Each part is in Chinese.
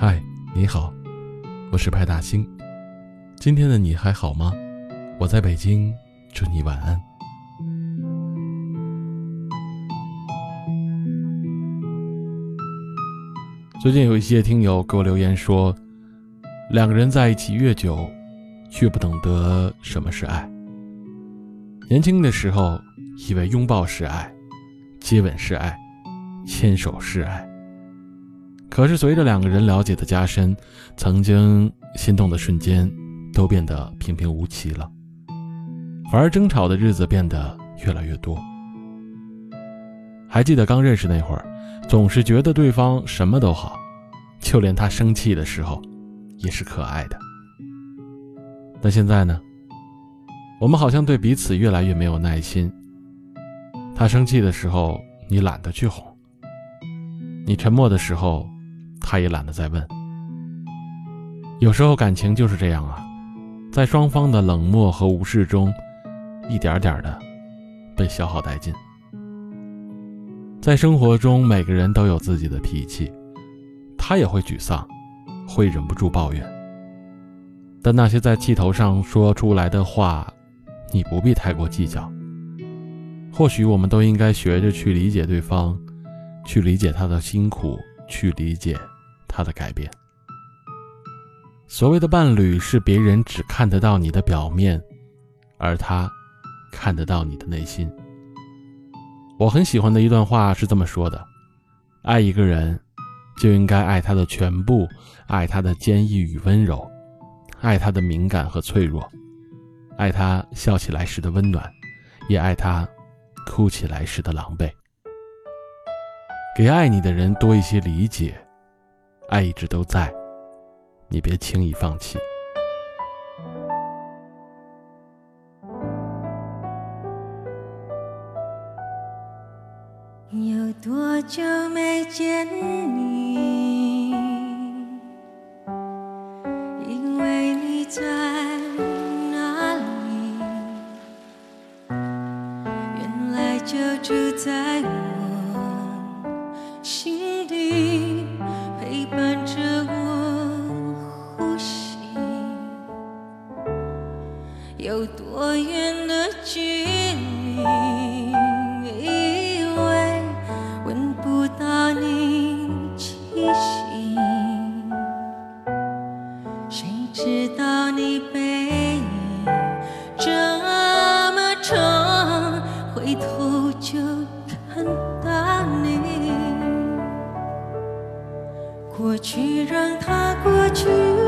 嗨，你好，我是派大星。今天的你还好吗？我在北京，祝你晚安。最近有一些听友给我留言说，两个人在一起越久，越不懂得什么是爱。年轻的时候，以为拥抱是爱，接吻是爱，牵手是爱。可是随着两个人了解的加深，曾经心动的瞬间。都变得平平无奇了，反而争吵的日子变得越来越多。还记得刚认识那会儿，总是觉得对方什么都好，就连他生气的时候，也是可爱的。但现在呢，我们好像对彼此越来越没有耐心。他生气的时候，你懒得去哄；你沉默的时候，他也懒得再问。有时候感情就是这样啊。在双方的冷漠和无视中，一点点的被消耗殆尽。在生活中，每个人都有自己的脾气，他也会沮丧，会忍不住抱怨。但那些在气头上说出来的话，你不必太过计较。或许我们都应该学着去理解对方，去理解他的辛苦，去理解他的改变。所谓的伴侣是别人只看得到你的表面，而他看得到你的内心。我很喜欢的一段话是这么说的：爱一个人，就应该爱他的全部，爱他的坚毅与温柔，爱他的敏感和脆弱，爱他笑起来时的温暖，也爱他哭起来时的狼狈。给爱你的人多一些理解，爱一直都在。你别轻易放弃。有多久没见你？心底，陪伴着我呼吸。有多远的距离？让它过去。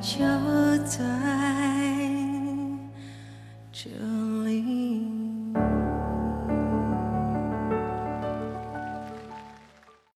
就在这